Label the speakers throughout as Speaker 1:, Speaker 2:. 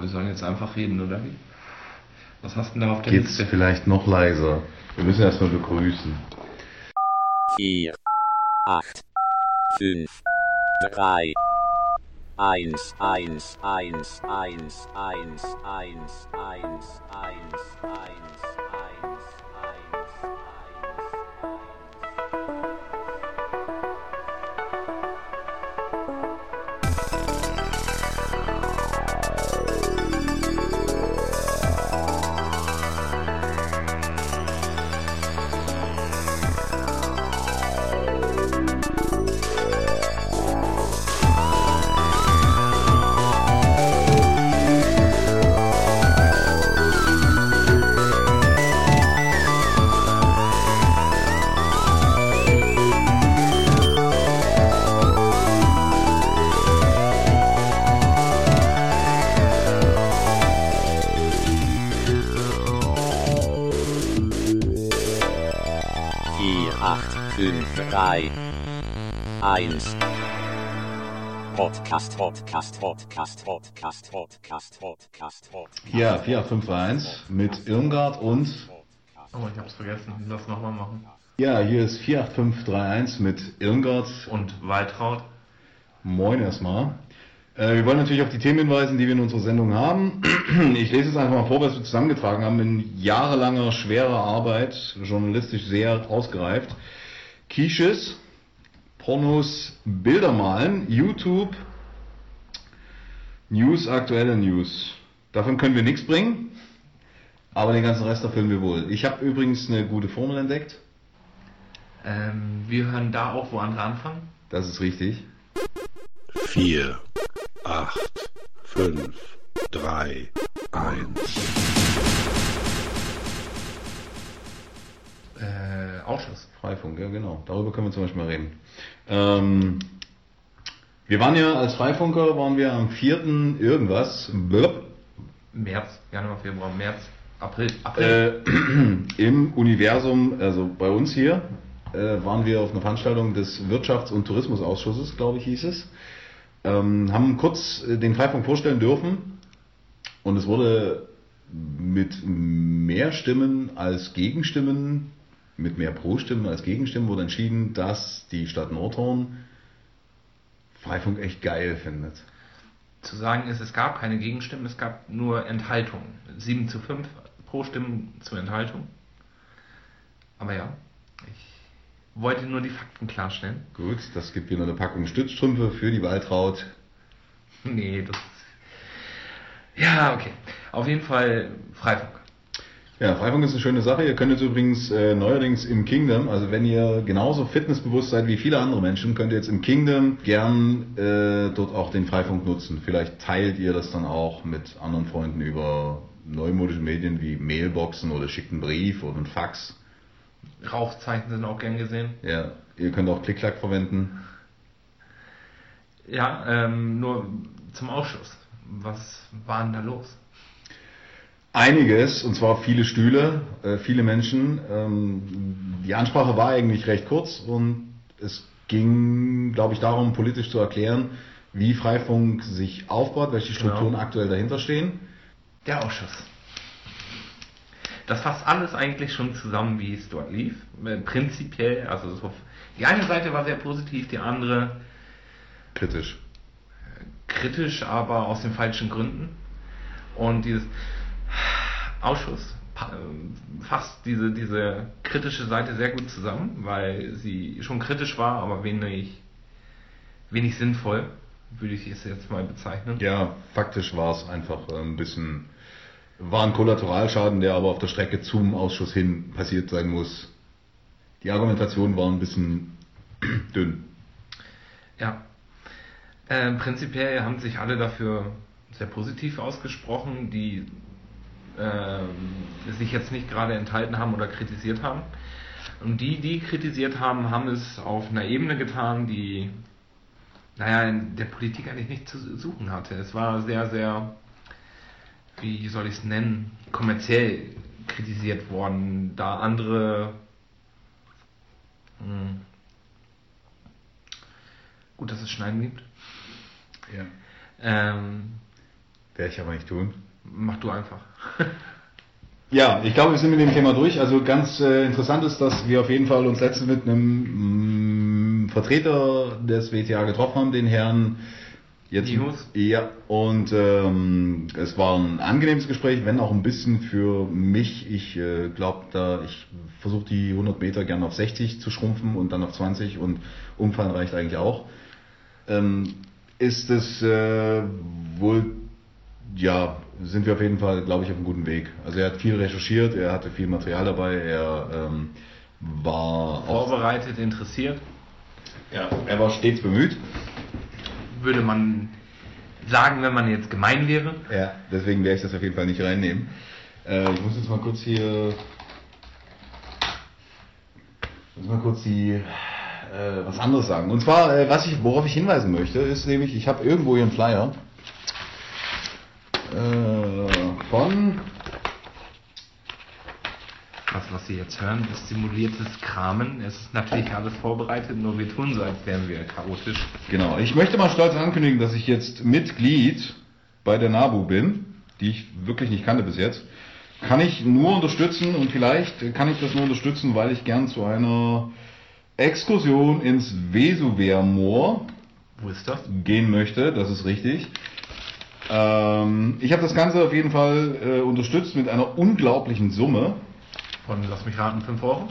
Speaker 1: wir sollen jetzt einfach reden, oder wie? Was hast du denn da auf der
Speaker 2: Geht's
Speaker 1: Liste?
Speaker 2: vielleicht noch leiser? Wir müssen erstmal begrüßen.
Speaker 3: 4, 8, 5, 3, 1, 1, 1, 1, 1, 1, 1, 1, 1, 4, 3, 1. Podcast, Podcast, Podcast, Podcast, Podcast, Podcast, Podcast.
Speaker 2: Ja, 4851 mit Irmgard und
Speaker 1: Oh, ich hab's vergessen. Lass nochmal machen.
Speaker 2: ja, hier ist 48531 mit Irmgard.
Speaker 1: Und Waltraud.
Speaker 2: Moin erstmal. Äh, wir wollen natürlich auf die Themen hinweisen, die wir in unserer Sendung haben. Ich lese es einfach mal vor, was wir zusammengetragen haben in jahrelanger schwerer Arbeit, journalistisch sehr ausgereift. Quiches, Pornos, Bilder malen, YouTube, News, aktuelle News. Davon können wir nichts bringen, aber den ganzen Rest erfüllen wir wohl. Ich habe übrigens eine gute Formel entdeckt.
Speaker 1: Ähm, wir hören da auch, wo andere anfangen.
Speaker 2: Das ist richtig.
Speaker 4: 4, 8, 5, 3, 1.
Speaker 1: Ausschuss.
Speaker 2: Freifunk, ja genau. Darüber können wir zum Beispiel mal reden. Ähm, wir waren ja als Freifunker, waren wir am 4. irgendwas, blub,
Speaker 1: März, Januar, Februar, März, April. April.
Speaker 2: äh, im Universum, also bei uns hier, äh, waren wir auf einer Veranstaltung des Wirtschafts- und Tourismusausschusses, glaube ich, hieß es. Ähm, haben kurz äh, den Freifunk vorstellen dürfen und es wurde mit mehr Stimmen als Gegenstimmen, mit mehr Pro-Stimmen als Gegenstimmen wurde entschieden, dass die Stadt Nordhorn Freifunk echt geil findet.
Speaker 1: Zu sagen ist, es gab keine Gegenstimmen, es gab nur Enthaltungen. 7 zu 5 pro Stimmen zur Enthaltung. Aber ja, ich wollte nur die Fakten klarstellen.
Speaker 2: Gut, das gibt wieder eine Packung Stützstrümpfe für die Waltraud.
Speaker 1: Nee, das. Ja, okay. Auf jeden Fall Freifunk.
Speaker 2: Ja, Freifunk ist eine schöne Sache. Ihr könnt jetzt übrigens äh, neuerdings im Kingdom, also wenn ihr genauso fitnessbewusst seid wie viele andere Menschen, könnt ihr jetzt im Kingdom gern äh, dort auch den Freifunk nutzen. Vielleicht teilt ihr das dann auch mit anderen Freunden über neumodische Medien wie Mailboxen oder schickt einen Brief oder einen Fax.
Speaker 1: Rauchzeichen sind auch gern gesehen.
Speaker 2: Ja, ihr könnt auch Klick-Klack verwenden.
Speaker 1: Ja, ähm, nur zum Ausschuss. Was war denn da los?
Speaker 2: Einiges, und zwar viele Stühle, äh, viele Menschen. Ähm, die Ansprache war eigentlich recht kurz und es ging, glaube ich, darum, politisch zu erklären, wie Freifunk sich aufbaut, welche Strukturen
Speaker 1: Genau.
Speaker 2: aktuell dahinter stehen.
Speaker 1: Der Ausschuss. Das fasst alles eigentlich schon zusammen, wie es dort lief. Äh, Prinzipiell, also so, die eine Seite war sehr positiv, die andere
Speaker 2: Kritisch.
Speaker 1: kritisch, aber aus den falschen Gründen. Und dieses Ausschuss ähm, fasst diese, diese kritische Seite sehr gut zusammen, weil sie schon kritisch war, aber wenig, wenig sinnvoll, würde ich es jetzt mal bezeichnen.
Speaker 2: Ja, faktisch war es einfach äh, ein bisschen, war ein Kollateralschaden, der aber auf der Strecke zum Ausschuss hin passiert sein muss. Die Argumentation war ein bisschen dünn.
Speaker 1: Ja. Ähm, prinzipiell haben sich alle dafür sehr positiv ausgesprochen, die ähm, sich jetzt nicht gerade enthalten haben oder kritisiert haben. Und die, die kritisiert haben, haben es auf einer Ebene getan, die, naja, in der Politik eigentlich nicht zu suchen hatte. Es war sehr, sehr, wie soll ich es nennen, kommerziell kritisiert worden, da andere hm, gut, dass es Schneiden gibt.
Speaker 2: Ja.
Speaker 1: Ähm,
Speaker 2: Werde ich aber nicht tun.
Speaker 1: Mach du einfach.
Speaker 2: Ja, ich glaube, wir sind mit dem Thema durch. Also ganz äh, interessant ist, dass wir auf jeden Fall uns letztens mit einem mh, Vertreter des WTA getroffen haben, den Herrn jetzt.
Speaker 1: Nihus?
Speaker 2: Ja, und ähm, es war ein angenehmes Gespräch, wenn auch ein bisschen für mich. Ich äh, glaube, da ich versuche die 100 Meter gerne auf 60 zu schrumpfen und dann auf 20 und Umfallen reicht eigentlich auch. Ähm, ist es äh, wohl ja, sind wir auf jeden Fall, glaube ich, auf einem guten Weg. Also er hat viel recherchiert, er hatte viel Material dabei, er ähm, war auch,
Speaker 1: Vorbereitet, interessiert.
Speaker 2: ja, er war stets bemüht.
Speaker 1: Würde man sagen, wenn man jetzt gemein wäre.
Speaker 2: Ja, deswegen werde ich das auf jeden Fall nicht reinnehmen. Äh, ich muss jetzt mal kurz hier, muss mal kurz die äh, was anderes sagen. Und zwar, äh, was ich, worauf ich hinweisen möchte, ist nämlich, ich habe irgendwo hier einen Flyer äh, von
Speaker 1: Was, was Sie jetzt hören, ist simuliertes Kramen. Es ist natürlich alles vorbereitet, nur wir tun so, als wären wir chaotisch.
Speaker 2: Genau, ich möchte mal stolz ankündigen, dass ich jetzt Mitglied bei der NABU bin, die ich wirklich nicht kannte bis jetzt. Kann ich nur unterstützen und vielleicht kann ich das nur unterstützen, weil ich gern zu einer Exkursion ins Vesuvermoor
Speaker 1: Wo ist das?
Speaker 2: gehen möchte, das ist richtig. Ähm, ich habe das Ganze auf jeden Fall äh, unterstützt mit einer unglaublichen Summe.
Speaker 1: Von, lass mich raten, 5 Euro?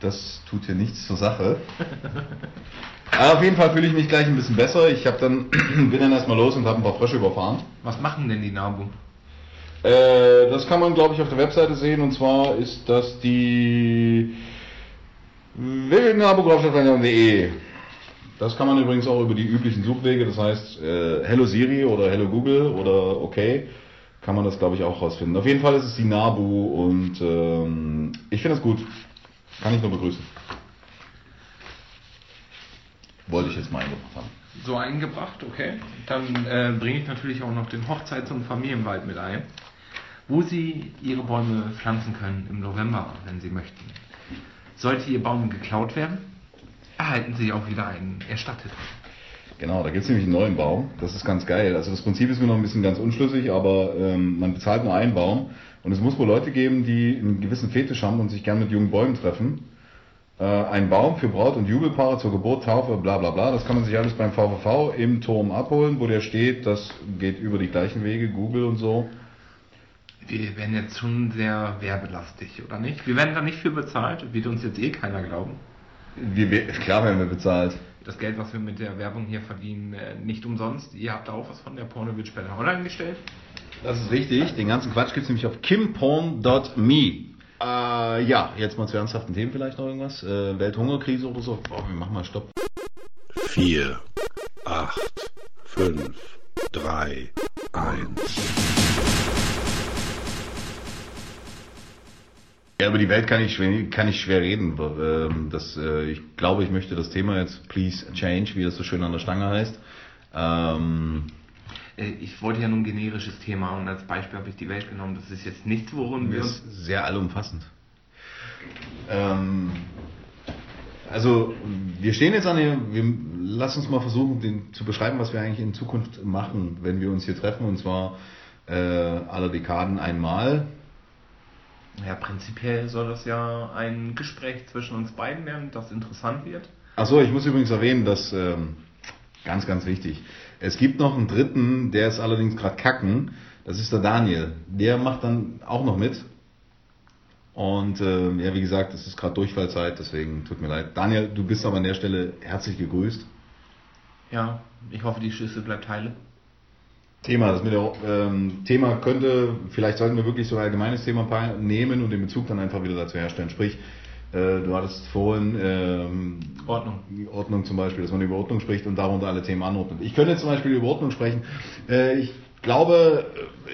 Speaker 2: Das tut hier nichts zur Sache. Aber auf jeden Fall fühle ich mich gleich ein bisschen besser. Ich habe dann bin dann erstmal los und habe ein paar Frösche überfahren.
Speaker 1: Was machen denn die Nabu?
Speaker 2: Äh, das kann man, glaube ich, auf der Webseite sehen. Und zwar ist das die www.nabografstadt.de. Das kann man übrigens auch über die üblichen Suchwege, das heißt äh, Hello Siri oder Hello Google oder OK, kann man das, glaube ich, auch rausfinden. Auf jeden Fall ist es die Nabu und ähm, ich finde das gut. Kann ich nur begrüßen. Wollte ich jetzt mal eingebracht haben.
Speaker 1: So eingebracht, okay. Dann äh, bringe ich natürlich auch noch den Hochzeits- und Familienwald mit ein, wo Sie Ihre Bäume pflanzen können im November, wenn Sie möchten. Sollte Ihr Baum geklaut werden, erhalten Sie auch wieder einen erstattet.
Speaker 2: Genau, da gibt es nämlich einen neuen Baum. Das ist ganz geil. Also das Prinzip ist mir noch ein bisschen ganz unschlüssig, aber ähm, man bezahlt nur einen Baum. Und es muss wohl Leute geben, die einen gewissen Fetisch haben und sich gern mit jungen Bäumen treffen. Äh, ein Baum für Braut- und Jubelpaare zur Geburt, Taufe, bla bla bla. Das kann man sich alles beim VVV im Turm abholen, wo der steht. Das geht über die gleichen Wege, Google und so.
Speaker 1: Wir werden jetzt schon sehr werbelastig, oder nicht? Wir werden da nicht für bezahlt, wird uns jetzt eh keiner glauben.
Speaker 2: Wir, wir, klar werden wir bezahlt.
Speaker 1: Das Geld, was wir mit der Werbung hier verdienen, äh, nicht umsonst. Ihr habt da auch was von der Pornowitch später online gestellt.
Speaker 2: Das ist richtig. Den ganzen Quatsch gibt es nämlich auf kimporn.me. Äh, ja, jetzt mal zu ernsthaften Themen vielleicht noch irgendwas. Äh, Welthungerkrise oder so. Boah, wir machen mal Stopp.
Speaker 4: 4, 8, 5, 3, 1.
Speaker 2: Ja, über die Welt kann ich schwer, kann ich schwer reden. Ähm, Das, äh, ich glaube, ich möchte das Thema jetzt Please Change, wie das so schön an der Stange heißt. Ähm,
Speaker 1: Äh, Ich wollte ja nur ein generisches Thema und als Beispiel habe ich die Welt genommen. Das ist jetzt nichts, worum wir uns.
Speaker 2: ist sehr allumfassend. Ähm, also, wir stehen jetzt an der, wir, lass uns mal versuchen, den, zu beschreiben, was wir eigentlich in Zukunft machen, wenn wir uns hier treffen, und zwar äh, alle Dekaden einmal.
Speaker 1: Ja, prinzipiell soll das ja ein Gespräch zwischen uns beiden werden, das interessant wird.
Speaker 2: Achso, ich muss übrigens erwähnen, dass ähm, ganz, ganz wichtig. Es gibt noch einen dritten, der ist allerdings gerade kacken. Das ist der Daniel. Der macht dann auch noch mit. Und äh, ja, wie gesagt, es ist gerade Durchfallzeit, deswegen tut mir leid. Daniel, du bist aber an der Stelle herzlich gegrüßt.
Speaker 1: Ja, ich hoffe, die Schüssel bleibt heile.
Speaker 2: Thema, das mit der ähm, Thema könnte, vielleicht sollten wir wirklich so ein allgemeines Thema nehmen und den Bezug dann einfach wieder dazu herstellen. Sprich, äh, du hattest vorhin ähm,
Speaker 1: Ordnung.
Speaker 2: Ordnung zum Beispiel, dass man über Ordnung spricht und darunter alle Themen anordnet. Ich könnte jetzt zum Beispiel über Ordnung sprechen. Äh, ich glaube,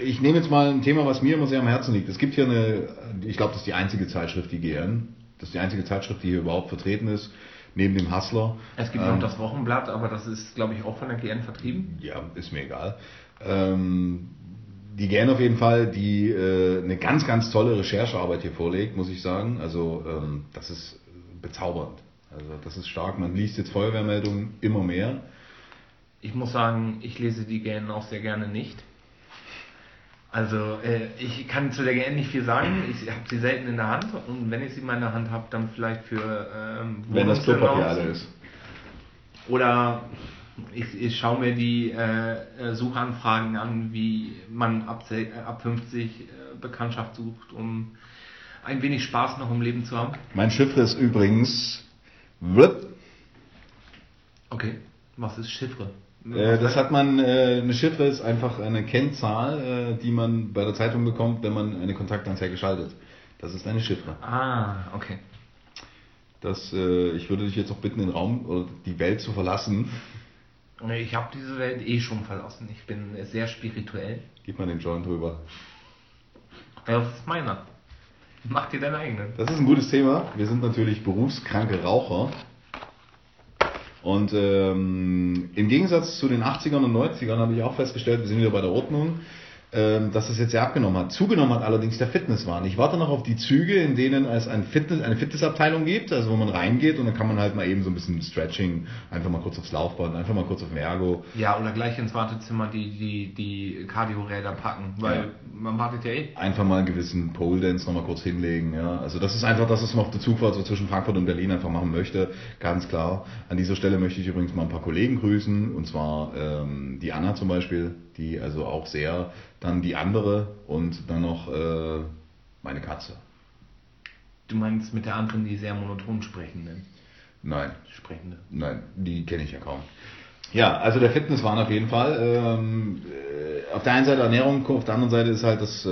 Speaker 2: ich nehme jetzt mal ein Thema, was mir immer sehr am Herzen liegt. Es gibt hier eine, ich glaube, das ist die einzige Zeitschrift, die GN. Das ist die einzige Zeitschrift, die hier überhaupt vertreten ist, neben dem Hustler.
Speaker 1: Es gibt
Speaker 2: Ähm,
Speaker 1: noch das Wochenblatt, aber das ist, glaube ich, auch von der GN vertrieben.
Speaker 2: ja, ist mir egal. Ähm, die GN auf jeden Fall, die äh, eine ganz, ganz tolle Recherchearbeit hier vorlegt, muss ich sagen. Also ähm, das ist bezaubernd. Also das ist stark. Man liest jetzt Feuerwehrmeldungen immer mehr.
Speaker 1: Ich muss sagen, ich lese die GN auch sehr gerne nicht. Also äh, ich kann zu der GN nicht viel sagen. Ich habe sie selten in der Hand und wenn ich sie mal in der Hand habe, dann vielleicht für ähm,
Speaker 2: Wenn das Klopapier alle ist.
Speaker 1: Oder ich, ich schaue mir die äh, äh, Suchanfragen an, wie man ab, äh, ab 50 äh, Bekanntschaft sucht, um ein wenig Spaß noch im Leben zu haben.
Speaker 2: Mein Chiffre ist übrigens. Blip.
Speaker 1: Okay, was ist Chiffre?
Speaker 2: Äh, das hat man, äh, eine Chiffre ist einfach eine Kennzahl, äh, die man bei der Zeitung bekommt, wenn man eine Kontaktanzeige schaltet. Das ist eine Chiffre.
Speaker 1: Ah, okay.
Speaker 2: Das, äh, ich würde dich jetzt auch bitten, den Raum oder die Welt zu verlassen.
Speaker 1: Ich habe diese Welt eh schon verlassen. Ich bin sehr spirituell.
Speaker 2: Gib mal den Joint rüber.
Speaker 1: Ja, das ist meiner. Mach dir deinen eigenen.
Speaker 2: Das ist ein gutes Thema. Wir sind natürlich berufskranke Raucher. Und ähm, im Gegensatz zu den 80ern und 90ern habe ich auch festgestellt, wir sind wieder bei der Ordnung, dass es jetzt sehr abgenommen hat. Zugenommen hat allerdings der Fitnesswahn. Ich warte noch auf die Züge, in denen es ein Fitness, eine Fitnessabteilung gibt, also wo man reingeht und dann kann man halt mal eben so ein bisschen Stretching, einfach mal kurz aufs Laufband, einfach mal kurz auf den Ergo.
Speaker 1: Ja, oder gleich ins Wartezimmer die, die, die Cardio-Räder packen, weil
Speaker 2: Ja.
Speaker 1: man wartet ja eh.
Speaker 2: einfach mal einen gewissen Pole Dance nochmal kurz hinlegen. Ja. Also das ist einfach das, was man auf der Zugfahrt so zwischen Frankfurt und Berlin einfach machen möchte. Ganz klar. An dieser Stelle möchte ich übrigens mal ein paar Kollegen grüßen. Und zwar ähm, die Anna zum Beispiel, die also auch sehr, dann die andere und dann noch äh, meine Katze.
Speaker 1: Du meinst mit der anderen, die sehr monoton sprechende.
Speaker 2: Nein,
Speaker 1: Sprechende.
Speaker 2: Nein, die kenne ich ja kaum. Ja, also der Fitness waren auf jeden Fall. Ähm, äh, auf der einen Seite Ernährung, auf der anderen Seite ist halt das, äh,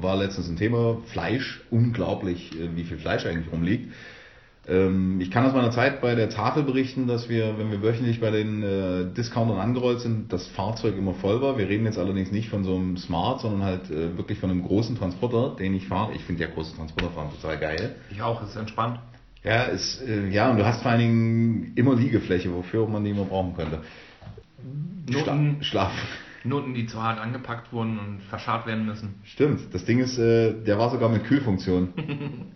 Speaker 2: war letztens ein Thema, Fleisch. Unglaublich, äh, wie viel Fleisch eigentlich rumliegt. Ähm, ich kann aus meiner Zeit bei der Tafel berichten, dass wir, wenn wir wöchentlich bei den äh, Discountern angerollt sind, das Fahrzeug immer voll war. Wir reden jetzt allerdings nicht von so einem Smart, sondern halt äh, wirklich von einem großen Transporter, den ich fahre. Ich finde ja große Transporter fahren total geil.
Speaker 1: Ich auch, ist entspannt.
Speaker 2: Ja, ist, äh, ja, und du hast vor allen Dingen immer Liegefläche, wofür man die immer brauchen könnte.
Speaker 1: Noten,
Speaker 2: Schla Schlaf.
Speaker 1: Noten, die zu hart angepackt wurden und verscharrt werden müssen.
Speaker 2: Stimmt, das Ding ist, äh, der war sogar mit Kühlfunktion.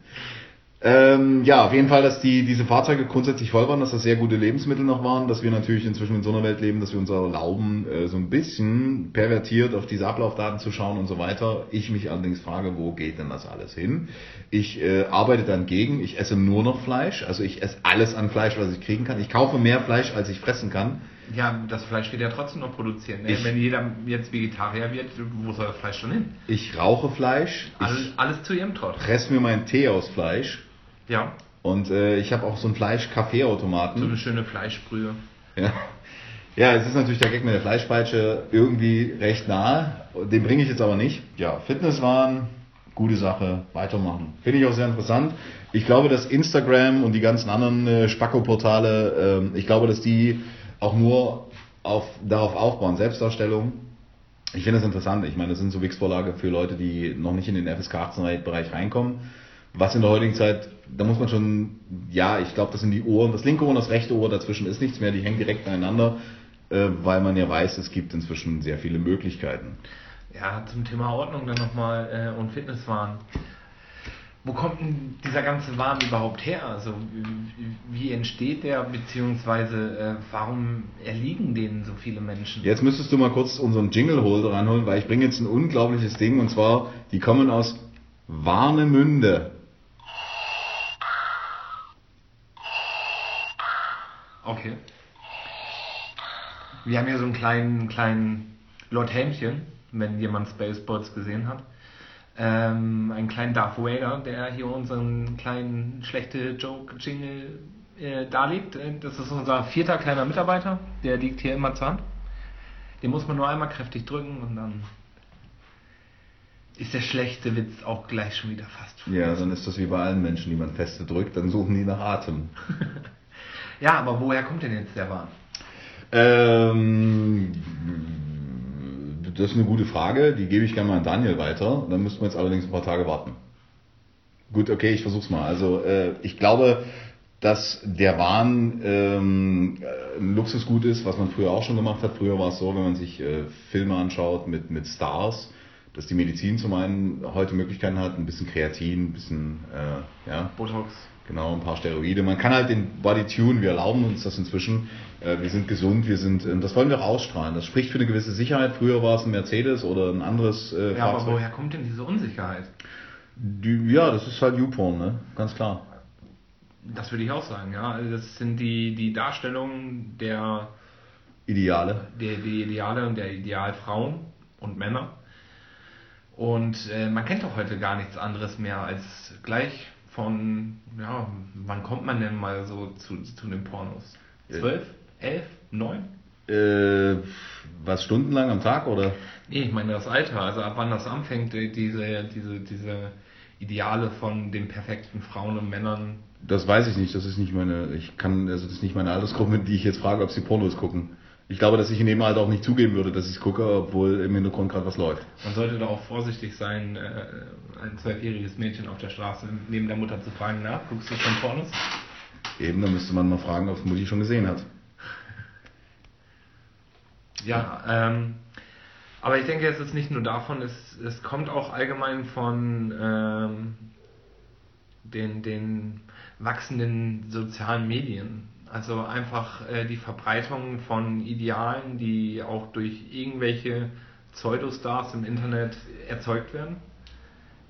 Speaker 2: ähm, ja, auf jeden Fall, dass die, diese Fahrzeuge grundsätzlich voll waren, dass das sehr gute Lebensmittel noch waren, dass wir natürlich inzwischen in so einer Welt leben, dass wir uns erlauben, äh, so ein bisschen pervertiert auf diese Ablaufdaten zu schauen und so weiter. Ich mich allerdings frage, wo geht denn das alles hin? Ich äh, arbeite dann gegen, ich esse nur noch Fleisch, also ich esse alles an Fleisch, was ich kriegen kann. Ich kaufe mehr Fleisch, als ich fressen kann.
Speaker 1: Ja, das Fleisch wird ja trotzdem noch produziert. Ne? Wenn jeder jetzt Vegetarier wird, wo soll das Fleisch schon hin?
Speaker 2: Ich rauche Fleisch,
Speaker 1: Alles,
Speaker 2: ich
Speaker 1: alles zu ihrem Trott.
Speaker 2: presse mir meinen Tee aus Fleisch
Speaker 1: Ja,
Speaker 2: und äh, ich habe auch so einen
Speaker 1: so eine
Speaker 2: Fleisch-Kaffeeautomaten.
Speaker 1: schöne Fleischbrühe.
Speaker 2: Ja. ja, es ist natürlich der Gag mit der Fleischpeitsche irgendwie recht nahe. Den bringe ich jetzt aber nicht. Ja, Fitnesswahn, gute Sache, weitermachen. Finde ich auch sehr interessant. Ich glaube, dass Instagram und die ganzen anderen äh, Spacko-Portale, ähm, ich glaube, dass die auch nur auf, darauf aufbauen, Selbstdarstellung. Ich finde das interessant. Ich meine, das sind so Wix-Vorlage für Leute, die noch nicht in den FSK 18-Bereich reinkommen. Was in der heutigen Zeit, da muss man schon, ja, ich glaube, das sind die Ohren, das linke Ohr und das rechte Ohr, dazwischen ist nichts mehr, die hängen direkt aneinander, äh, weil man ja weiß, es gibt inzwischen sehr viele Möglichkeiten.
Speaker 1: Ja, zum Thema Ordnung dann nochmal äh, und Fitnesswahn. Wo kommt denn dieser ganze Wahn überhaupt her? Also wie, entsteht der, beziehungsweise äh, warum erliegen denen so viele Menschen?
Speaker 2: Jetzt müsstest du mal kurz unseren Jingle-Holder ranholen, weil ich bringe jetzt ein unglaubliches Ding und zwar, die kommen aus Warnemünde.
Speaker 1: Okay. Wir haben hier so einen kleinen, kleinen Lord Helmchen, wenn jemand Spaceballs gesehen hat. Ähm, einen kleinen Darth Vader, der hier unseren kleinen schlechte Joke-Jingle äh, darlegt. Äh, Das ist unser vierter kleiner Mitarbeiter, der liegt hier immer zur Hand. Den muss man nur einmal kräftig drücken und dann ist der schlechte Witz auch gleich schon wieder fast
Speaker 2: Ja, dann ist das wie bei allen Menschen, die man feste drückt, dann suchen die nach Atem.
Speaker 1: Ja, aber woher kommt denn jetzt der Wahn?
Speaker 2: Ähm, das ist eine gute Frage, die gebe ich gerne mal an Daniel weiter. Dann müssten wir jetzt allerdings ein paar Tage warten. Gut, okay, ich versuch's mal. Also äh, ich glaube, dass der Wahn ähm, äh, ein Luxusgut ist, was man früher auch schon gemacht hat. Früher war es so, wenn man sich äh, Filme anschaut mit, mit Stars, dass die Medizin zum einen heute Möglichkeiten hat, ein bisschen Kreatin, ein bisschen, äh, ja,
Speaker 1: Botox.
Speaker 2: Genau, ein paar Steroide. Man kann halt den Body tune, wir erlauben uns das inzwischen. Äh, wir sind gesund, wir sind, äh, das wollen wir auch ausstrahlen. Das spricht für eine gewisse Sicherheit. Früher war es ein Mercedes oder ein anderes äh,
Speaker 1: Ja, aber
Speaker 2: Fahrzeug.
Speaker 1: woher kommt denn diese Unsicherheit?
Speaker 2: Die, ja, das ist halt YouPorn, ne? Ganz klar.
Speaker 1: Das würde ich auch sagen, ja. Also Das sind die, die Darstellungen der,
Speaker 2: Ideale.
Speaker 1: der, die Ideale und der Idealfrauen und Männer. Und äh, man kennt doch heute gar nichts anderes mehr als gleich von, ja, wann kommt man denn mal so zu, zu den Pornos? Zwölf? Elf? Neun?
Speaker 2: Äh, was stundenlang am Tag oder?
Speaker 1: Nee, ich meine das Alter, also ab wann das anfängt, die- diese, diese, diese Ideale von den perfekten Frauen und Männern.
Speaker 2: Das weiß ich nicht. Das ist nicht meine. Ich kann, also das ist nicht meine Altersgruppe, die ich jetzt frage, ob sie Pornos gucken. Ich glaube, dass ich in dem Alter auch nicht zugeben würde, dass ich es gucke, obwohl im Hintergrund gerade was läuft.
Speaker 1: Man sollte da auch vorsichtig sein, äh, ein zwölfjähriges Mädchen auf der Straße neben der Mutter zu fragen, na, guckst du schon Pornos?
Speaker 2: Eben, da müsste man mal fragen, ob es Mutti schon gesehen hat.
Speaker 1: Ja, ähm, aber ich denke, es ist nicht nur davon, es, es kommt auch allgemein von ähm, den, den wachsenden sozialen Medien. Also einfach äh, die Verbreitung von Idealen, die auch durch irgendwelche Pseudostars im Internet erzeugt werden,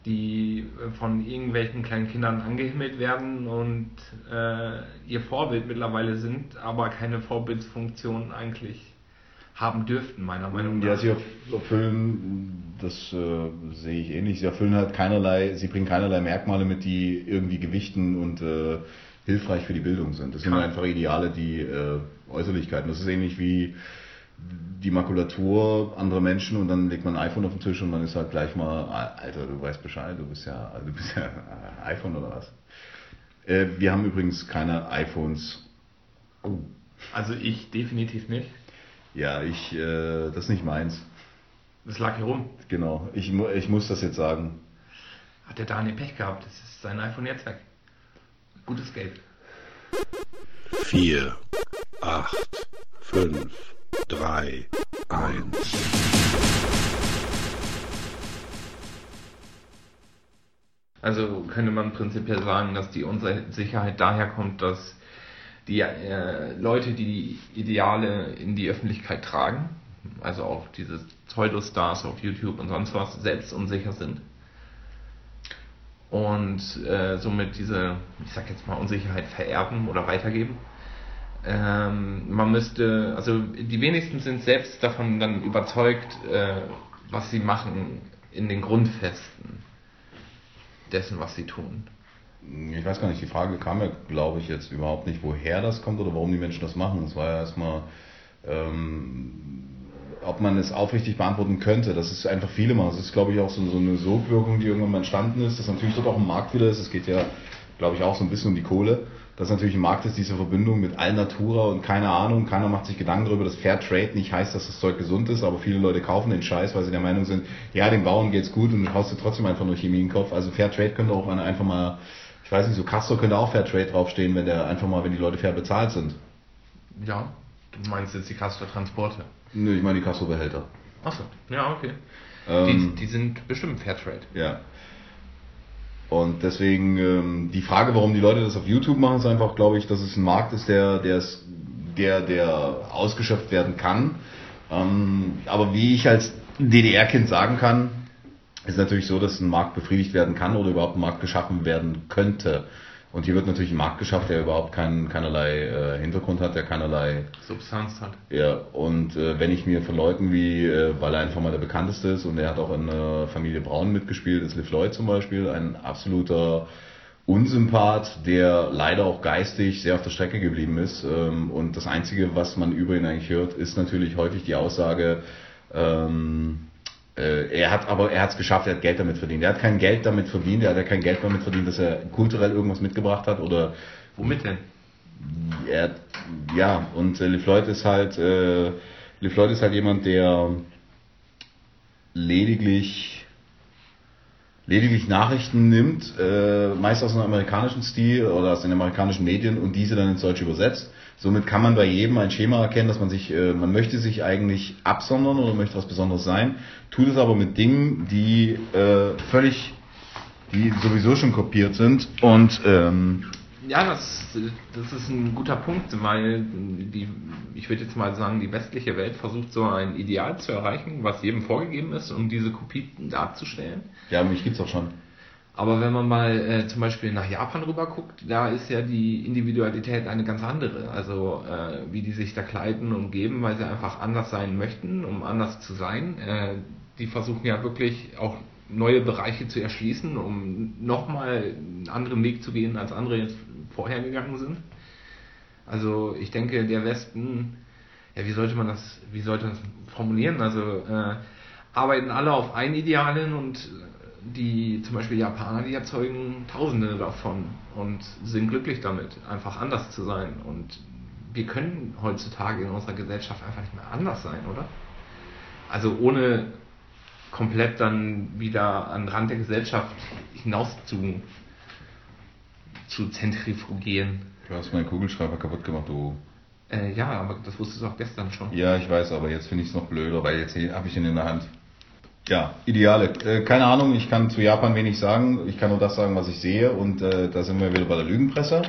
Speaker 1: die äh, von irgendwelchen kleinen Kindern angehimmelt werden und äh, ihr Vorbild mittlerweile sind, aber keine Vorbildsfunktion eigentlich haben dürften, meiner Meinung nach.
Speaker 2: Ja, sie erf- erfüllen, das äh, sehe ich ähnlich, sie erfüllen halt keinerlei, sie bringen keinerlei Merkmale mit, die irgendwie gewichten und äh, hilfreich für die Bildung sind. Das sind einfach Ideale, die äh, Äußerlichkeiten. Das ist ähnlich wie die Makulatur anderer Menschen und dann legt man ein iPhone auf den Tisch und man ist halt gleich mal, "Ah, Alter, du weißt Bescheid, du bist ja, du bist ja iPhone oder was. Äh, wir haben übrigens keine iPhones. Oh.
Speaker 1: Also ich definitiv nicht.
Speaker 2: Ja, ich, äh, das ist nicht meins.
Speaker 1: Das lag hier rum.
Speaker 2: Genau, ich, ich muss das jetzt sagen.
Speaker 1: Hat der Daniel Pech gehabt. Das ist sein iPhone jetzt weg. Gutes Geld.
Speaker 4: 4, 8, 5, 3, 1.
Speaker 1: Also könnte man prinzipiell sagen, dass die Unsicherheit daher kommt, dass die äh, Leute, die die Ideale in die Öffentlichkeit tragen, also auch diese Pseudostars auf YouTube und sonst was, selbst unsicher sind. Und äh, somit diese, ich sag jetzt mal, Unsicherheit vererben oder weitergeben. Ähm, man müsste, also die wenigsten sind selbst davon dann überzeugt, äh, was sie machen in den Grundfesten dessen, was sie tun.
Speaker 2: Ich weiß gar nicht, die Frage kam ja, glaube ich, jetzt überhaupt nicht, woher das kommt oder warum die Menschen das machen. Es war ja erstmal, ähm, ob man es aufrichtig beantworten könnte. Das ist einfach viele mal. Das ist, glaube ich, auch so, so eine Sogwirkung, die irgendwann mal entstanden ist, dass natürlich dort auch ein Markt wieder ist. Es geht ja, glaube ich, auch so ein bisschen um die Kohle. Dass natürlich ein Markt ist, diese Verbindung mit Allnatura und keine Ahnung, keiner macht sich Gedanken darüber, dass Fair Trade nicht heißt, dass das Zeug gesund ist, aber viele Leute kaufen den Scheiß, weil sie der Meinung sind, ja, den Bauern geht's gut und du haust dir trotzdem einfach nur Chemie in den Kopf. Also Fair Trade könnte auch einfach mal, ich weiß nicht, so Castro könnte auch Fair Trade draufstehen, wenn der einfach mal, wenn die Leute fair bezahlt sind.
Speaker 1: Ja, du meinst jetzt die Castor-Transporte.
Speaker 2: Nö, ich meine die Castro-Behälter.
Speaker 1: Achso, ja, okay.
Speaker 2: Ähm,
Speaker 1: die, die sind bestimmt Fairtrade.
Speaker 2: Ja. Und deswegen ähm, die Frage, warum die Leute das auf YouTube machen, ist einfach, glaube ich, dass es ein Markt ist, der, der, der, der ausgeschöpft werden kann. Ähm, aber wie ich als DDR-Kind sagen kann, ist natürlich so, dass ein Markt befriedigt werden kann oder überhaupt ein Markt geschaffen werden könnte. Und hier wird natürlich ein Markt geschafft, der überhaupt keinen, keinerlei äh, Hintergrund hat, der keinerlei
Speaker 1: Substanz hat.
Speaker 2: ja, und äh, wenn ich mir von Leuten wie, äh, weil er einfach mal der bekannteste ist und er hat auch in äh, Familie Braun mitgespielt, ist Liv Lloyd zum Beispiel, ein absoluter Unsympath, der leider auch geistig sehr auf der Strecke geblieben ist. Ähm, und das Einzige, was man über ihn eigentlich hört, ist natürlich häufig die Aussage, ähm, äh, er hat aber er hat es geschafft, er hat Geld damit verdient. Er hat kein Geld damit verdient, er hat ja kein Geld damit verdient, dass er kulturell irgendwas mitgebracht hat oder
Speaker 1: Womit denn?
Speaker 2: er, ja, und äh, Liv Lloyd ist halt, äh, Liv Lloyd ist halt jemand, der lediglich, lediglich Nachrichten nimmt, äh, meist aus einem amerikanischen Stil oder aus den amerikanischen Medien und diese dann ins Deutsche übersetzt. Somit kann man bei jedem ein Schema erkennen, dass man sich, äh, man möchte sich eigentlich absondern oder möchte was Besonderes sein, tut es aber mit Dingen, die äh, völlig, die sowieso schon kopiert sind und ähm,
Speaker 1: Ja, das, das ist ein guter Punkt, weil die, ich würde jetzt mal sagen, die westliche Welt versucht so ein Ideal zu erreichen, was jedem vorgegeben ist, um diese Kopie darzustellen.
Speaker 2: Ja, mich gibt's auch schon.
Speaker 1: Aber wenn man mal äh, zum Beispiel nach Japan rüber guckt, da ist ja die Individualität eine ganz andere. Also äh, wie die sich da kleiden und geben, weil sie einfach anders sein möchten, um anders zu sein. Äh, die versuchen ja wirklich auch neue Bereiche zu erschließen, um nochmal einen anderen Weg zu gehen, als andere jetzt vorher gegangen sind. Also ich denke, der Westen, ja, wie sollte man das, wie sollte man das formulieren? Also äh, arbeiten alle auf ein Ideal hin und die zum Beispiel Japaner, die erzeugen Tausende davon und sind glücklich damit, einfach anders zu sein. Und wir können heutzutage in unserer Gesellschaft einfach nicht mehr anders sein, oder? Also ohne komplett dann wieder an den Rand der Gesellschaft hinaus zu, zu zentrifugieren.
Speaker 2: Du hast meinen Kugelschreiber kaputt gemacht, du.
Speaker 1: Äh, ja, aber das wusstest du auch gestern schon.
Speaker 2: Ja, ich weiß, aber jetzt finde ich es noch blöder, weil jetzt habe ich ihn in der Hand. Ja, Ideale. Äh, keine Ahnung, ich kann zu Japan wenig sagen. Ich kann nur das sagen, was ich sehe. Und äh, da sind wir wieder bei der Lügenpresse.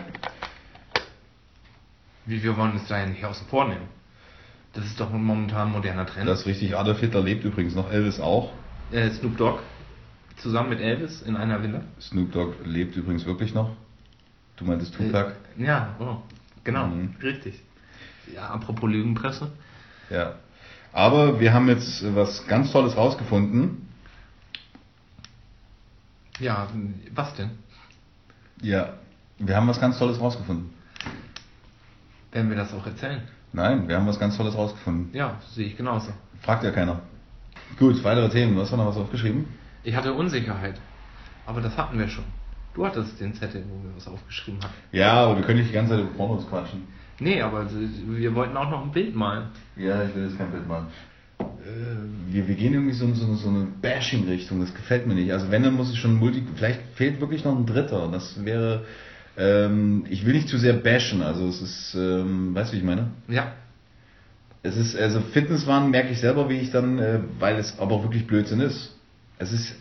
Speaker 1: Wie wir wollen es da nicht außen vor nehmen. Das ist doch momentan moderner Trend.
Speaker 2: Das ist richtig. Adolf Hitler lebt übrigens noch, Elvis auch.
Speaker 1: äh, Snoop Dogg zusammen mit Elvis in einer Villa.
Speaker 2: Snoop Dogg lebt übrigens wirklich noch. Du meintest Tupac?
Speaker 1: Äh, ja, oh, genau,
Speaker 2: Mhm.
Speaker 1: richtig. Ja, apropos Lügenpresse.
Speaker 2: Ja. Aber wir haben jetzt was ganz Tolles rausgefunden.
Speaker 1: Ja, was denn?
Speaker 2: Ja. Wir haben was ganz Tolles rausgefunden.
Speaker 1: Werden wir das auch erzählen?
Speaker 2: Nein, wir haben was ganz Tolles rausgefunden.
Speaker 1: Ja, sehe ich genauso.
Speaker 2: Fragt ja keiner. Gut, weitere Themen. Du hast noch was aufgeschrieben?
Speaker 1: Ich hatte Unsicherheit. Aber das hatten wir schon. Du hattest den Zettel, wo wir was aufgeschrieben hatten.
Speaker 2: Ja, aber wir können nicht die ganze Zeit über Pornos quatschen.
Speaker 1: Nee, aber wir wollten auch noch ein Bild malen.
Speaker 2: Ja, ich will jetzt kein Bild machen. Äh, wir, wir gehen irgendwie so, in so, so eine Bashing-Richtung, das gefällt mir nicht. Also wenn, dann muss es schon multi... Vielleicht fehlt wirklich noch ein dritter. Das wäre... Ähm, ich will nicht zu sehr bashen, also es ist... Ähm, weißt du, wie ich meine?
Speaker 1: Ja,
Speaker 2: Es ist, also Fitnesswahn merke ich selber, wie ich dann, äh, weil es aber auch wirklich Blödsinn ist. Es ist,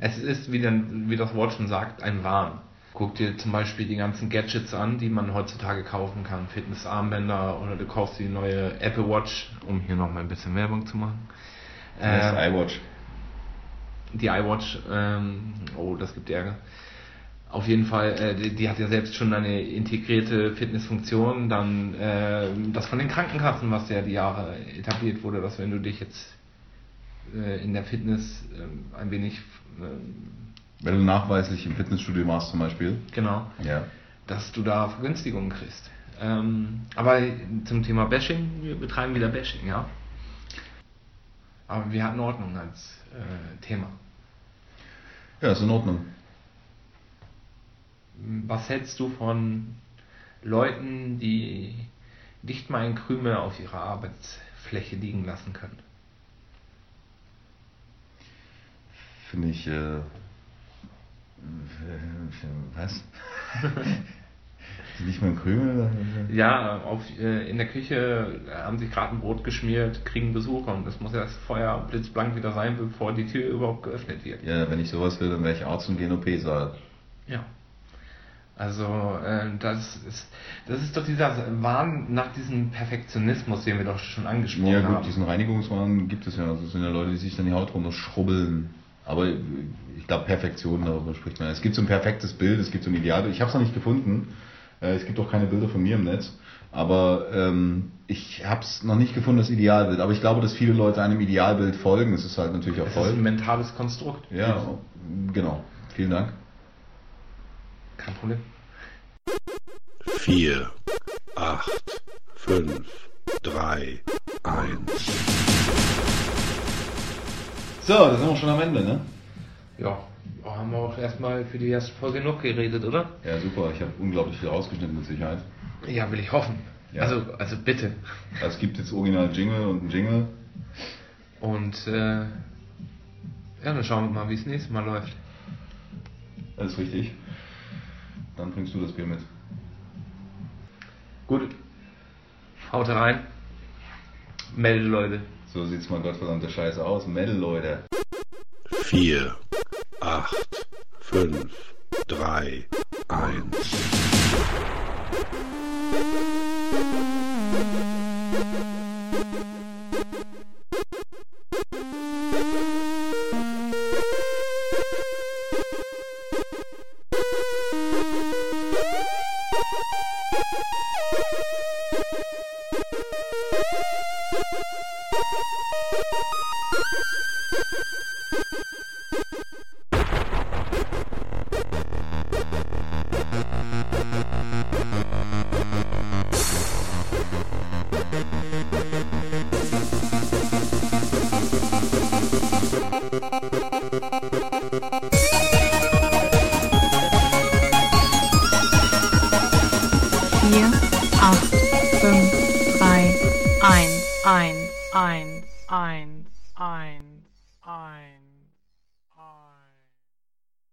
Speaker 1: es ist, wie, denn, wie das Wort schon sagt, ein Wahn. Guck dir zum Beispiel die ganzen Gadgets an, die man heutzutage kaufen kann. Fitnessarmbänder oder du kaufst die neue Apple Watch, um hier noch mal ein bisschen Werbung zu machen.
Speaker 2: das
Speaker 1: Äh,
Speaker 2: iWatch.
Speaker 1: die iWatch, ähm, oh, das gibt Ärger. Auf jeden Fall, äh, die, die hat ja selbst schon eine integrierte Fitnessfunktion. Dann äh, das von den Krankenkassen, was ja die Jahre etabliert wurde, dass wenn du dich jetzt äh, in der Fitness ähm, ein wenig, ähm,
Speaker 2: Wenn du nachweislich im Fitnessstudio machst zum Beispiel.
Speaker 1: genau,
Speaker 2: Ja.
Speaker 1: dass du da Vergünstigungen kriegst. Ähm, aber zum Thema Bashing, wir betreiben wieder Bashing, ja. Aber wir hatten Ordnung als äh, Thema.
Speaker 2: Ja, ist in Ordnung.
Speaker 1: Was hältst du von Leuten, die nicht mal ein Krümel auf ihrer Arbeitsfläche liegen lassen können?
Speaker 2: Finde ich, äh, was? Nicht mehr ein Krümel?
Speaker 1: Ja, auf, äh, in der Küche haben sich gerade ein Brot geschmiert, kriegen Besucher und das muss ja das Feuer blitzblank wieder sein, bevor die Tür überhaupt geöffnet wird.
Speaker 2: Ja, wenn ich sowas will, dann wäre ich Arzt und gehe in OP-Saal.
Speaker 1: Ja. Also äh, das ist das ist doch dieser Wahn nach diesem Perfektionismus, den wir doch schon angesprochen
Speaker 2: Ja gut,
Speaker 1: haben.
Speaker 2: diesen Reinigungswahn gibt es ja. Also es sind ja Leute, die sich dann die Haut runterschrubbeln. Aber ich glaube, Perfektion, darüber spricht man. Es gibt so ein perfektes Bild, es gibt so ein Idealbild. Ich habe es noch nicht gefunden. Äh, Es gibt auch keine Bilder von mir im Netz. Aber ähm, ich habe es noch nicht gefunden, das Idealbild. Aber ich glaube, dass viele Leute einem Idealbild folgen. Es ist halt natürlich auch
Speaker 1: es ist ein
Speaker 2: voll.
Speaker 1: mentales Konstrukt.
Speaker 2: Ja, genau. Vielen Dank.
Speaker 1: Kein Problem.
Speaker 4: 4, 8, 5, 3, 1.
Speaker 2: So, da sind wir schon am Ende, ne?
Speaker 1: Ja, oh, haben wir auch erstmal für die erste Folge genug geredet, oder?
Speaker 2: Ja, super. Ich habe unglaublich viel rausgeschnitten mit Sicherheit.
Speaker 1: Ja, will ich hoffen.
Speaker 2: Ja.
Speaker 1: Also, also bitte.
Speaker 2: Also es gibt jetzt original Jingle und einen Jingle.
Speaker 1: Und äh, ja, dann schauen wir mal, wie es nächstes Mal läuft.
Speaker 2: Das ist richtig. Dann bringst du das Bier mit.
Speaker 1: Gut. Haut rein. Melde Leute.
Speaker 2: So sieht's mal gottverdammte Scheiße aus. Metal, Leute.
Speaker 4: 4, 8, 5, 3, 1. Thank Thank you.